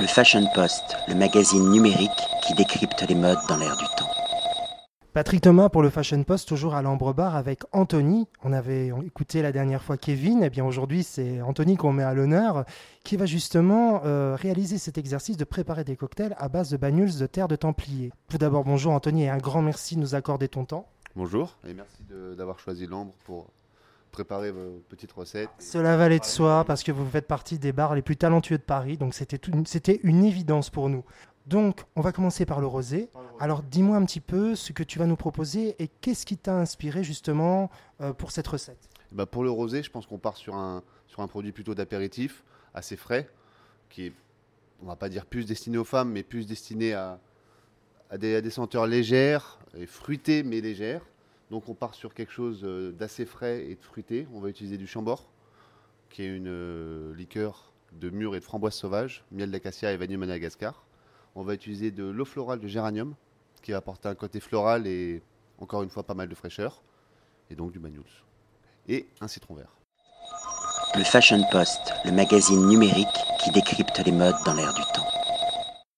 Le Fashion Post, le magazine numérique qui décrypte les modes dans l'air du temps. Patrick Thomas pour le Fashion Post, toujours à l'Ambre Bar avec Anthony. On avait écouté la dernière fois Kevin, et eh bien aujourd'hui c'est Anthony qu'on met à l'honneur, qui va justement euh, réaliser cet exercice de préparer des cocktails à base de banyuls de terre de Templier. Tout d'abord bonjour Anthony et un grand merci de nous accorder ton temps. Bonjour et merci d'avoir choisi l'Ambre pour préparer vos petites recettes. Cela valait de soi parce que vous faites partie des bars les plus talentueux de Paris, donc c'était une évidence pour nous. Donc, on va commencer par le rosé. Alors, dis-moi un petit peu ce que tu vas nous proposer et qu'est-ce qui t'a inspiré justement euh, pour cette recette? Bah Pour le rosé, je pense qu'on part sur un, sur un produit plutôt d'apéritif, assez frais, qui est, on va pas dire plus destiné aux femmes, mais plus destiné à, à, des, à des senteurs légères et fruitées, mais légères. Donc on part sur quelque chose euh, d'assez frais et de fruité. On va utiliser du chambord, qui est une euh, liqueur de mûre et de framboise sauvage, miel d'acacia et vanille Madagascar. On va utiliser de l'eau florale de géranium, qui va apporter un côté floral et encore une fois pas mal de fraîcheur. Et donc du magnouls. Et un citron vert. Le Fashion Post, le magazine numérique qui décrypte les modes dans l'air du temps.